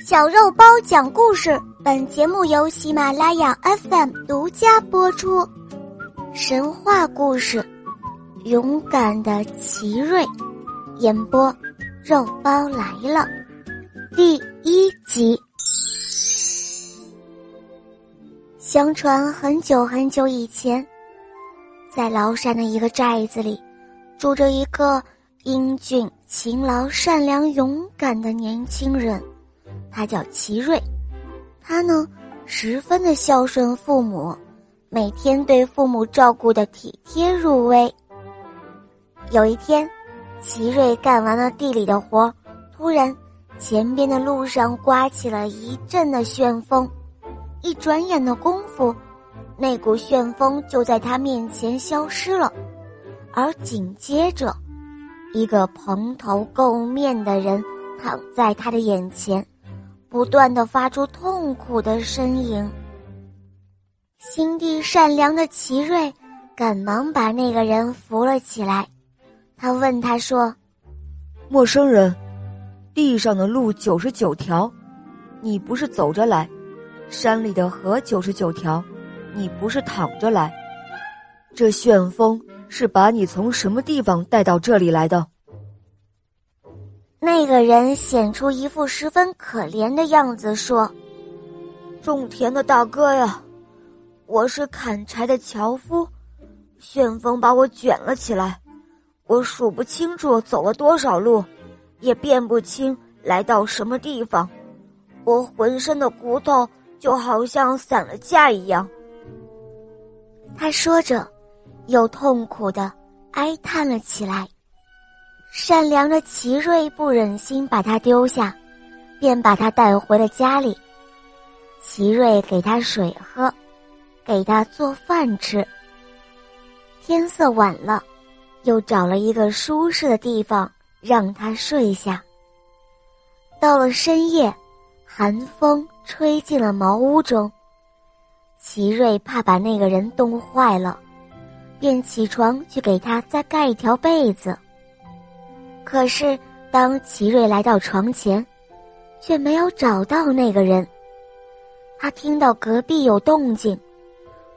小肉包讲故事，本节目由喜马拉雅 FM 独家播出。神话故事，勇敢的奇瑞，演播，肉包来了，第一集。相传很久很久以前，在崂山的一个寨子里，住着一个英俊、勤劳、善良、勇敢的年轻人。他叫奇瑞，他呢十分的孝顺父母，每天对父母照顾的体贴入微。有一天，奇瑞干完了地里的活，突然前边的路上刮起了一阵的旋风，一转眼的功夫，那股旋风就在他面前消失了，而紧接着，一个蓬头垢面的人躺在他的眼前。不断的发出痛苦的呻吟。心地善良的奇瑞赶忙把那个人扶了起来。他问他说：“陌生人，地上的路九十九条，你不是走着来；山里的河九十九条，你不是躺着来。这旋风是把你从什么地方带到这里来的？”那个人显出一副十分可怜的样子，说：“种田的大哥呀，我是砍柴的樵夫，旋风把我卷了起来，我数不清楚走了多少路，也辨不清来到什么地方，我浑身的骨头就好像散了架一样。”他说着，又痛苦的哀叹了起来。善良的奇瑞不忍心把他丢下，便把他带回了家里。奇瑞给他水喝，给他做饭吃。天色晚了，又找了一个舒适的地方让他睡下。到了深夜，寒风吹进了茅屋中。奇瑞怕把那个人冻坏了，便起床去给他再盖一条被子。可是，当奇瑞来到床前，却没有找到那个人。他听到隔壁有动静，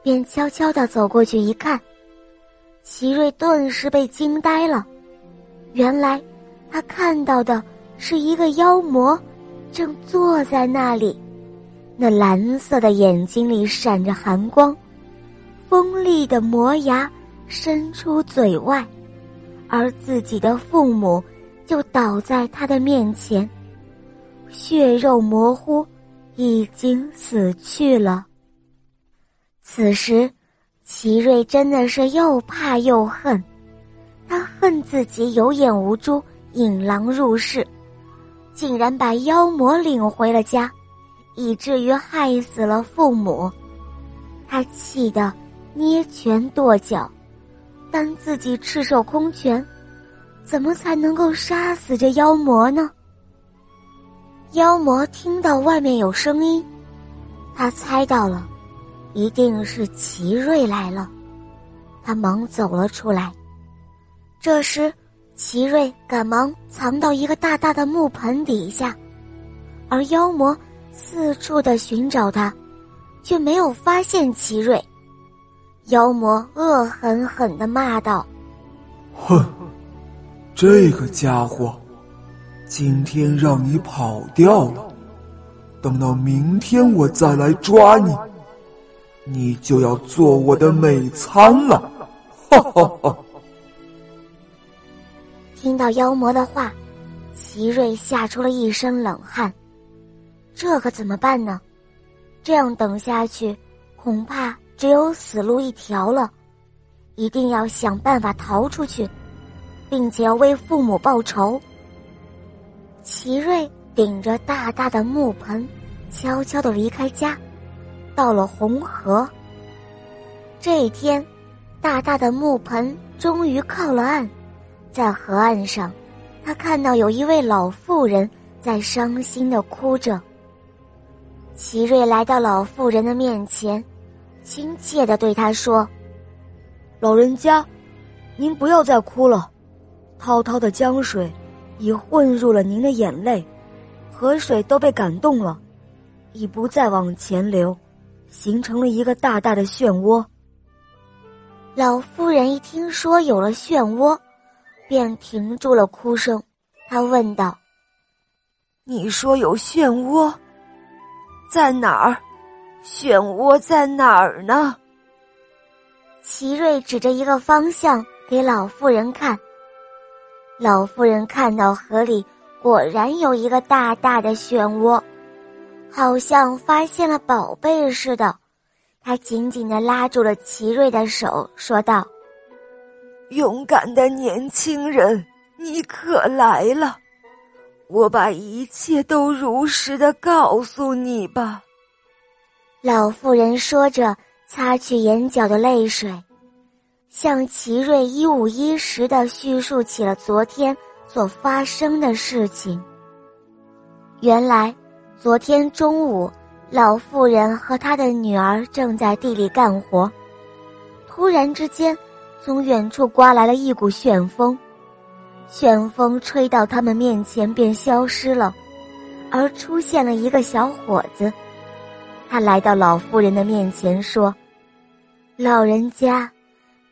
便悄悄地走过去一看，奇瑞顿时被惊呆了。原来，他看到的是一个妖魔，正坐在那里，那蓝色的眼睛里闪着寒光，锋利的磨牙伸出嘴外。而自己的父母就倒在他的面前，血肉模糊，已经死去了。此时，奇瑞真的是又怕又恨，他恨自己有眼无珠，引狼入室，竟然把妖魔领回了家，以至于害死了父母。他气得捏拳跺脚。但自己赤手空拳，怎么才能够杀死这妖魔呢？妖魔听到外面有声音，他猜到了，一定是奇瑞来了，他忙走了出来。这时，奇瑞赶忙藏到一个大大的木盆底下，而妖魔四处的寻找他，却没有发现奇瑞。妖魔恶狠狠的骂道：“哼，这个家伙，今天让你跑掉了，等到明天我再来抓你，你就要做我的美餐了！”哈哈哈！听到妖魔的话，奇瑞吓出了一身冷汗。这可怎么办呢？这样等下去，恐怕……只有死路一条了，一定要想办法逃出去，并且要为父母报仇。奇瑞顶着大大的木盆，悄悄的离开家，到了红河。这一天，大大的木盆终于靠了岸，在河岸上，他看到有一位老妇人在伤心的哭着。奇瑞来到老妇人的面前。亲切的对他说：“老人家，您不要再哭了，滔滔的江水已混入了您的眼泪，河水都被感动了，已不再往前流，形成了一个大大的漩涡。老妇人一听说有了漩涡，便停住了哭声。她问道：“你说有漩涡，在哪儿？漩涡在哪儿呢？”奇瑞指着一个方向给老妇人看。老妇人看到河里果然有一个大大的漩涡，好像发现了宝贝似的。他紧紧的拉住了奇瑞的手，说道：“勇敢的年轻人，你可来了！我把一切都如实的告诉你吧。”老妇人说着，擦去眼角的泪水，向奇瑞一五一十的叙述起了昨天所发生的事情。原来，昨天中午。老妇人和她的女儿正在地里干活，突然之间，从远处刮来了一股旋风，旋风吹到他们面前便消失了，而出现了一个小伙子，他来到老妇人的面前说：“老人家，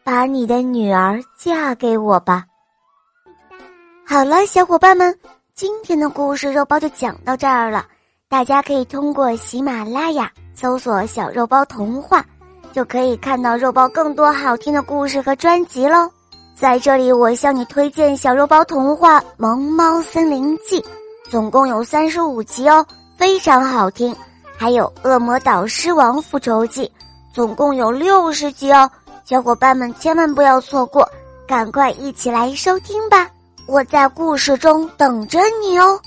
把你的女儿嫁给我吧。”好了，小伙伴们，今天的故事肉包就讲到这儿了。大家可以通过喜马拉雅搜索“小肉包童话”，就可以看到肉包更多好听的故事和专辑喽。在这里，我向你推荐《小肉包童话·萌猫森林记》，总共有三十五集哦，非常好听。还有《恶魔导师王复仇记》，总共有六十集哦，小伙伴们千万不要错过，赶快一起来收听吧！我在故事中等着你哦。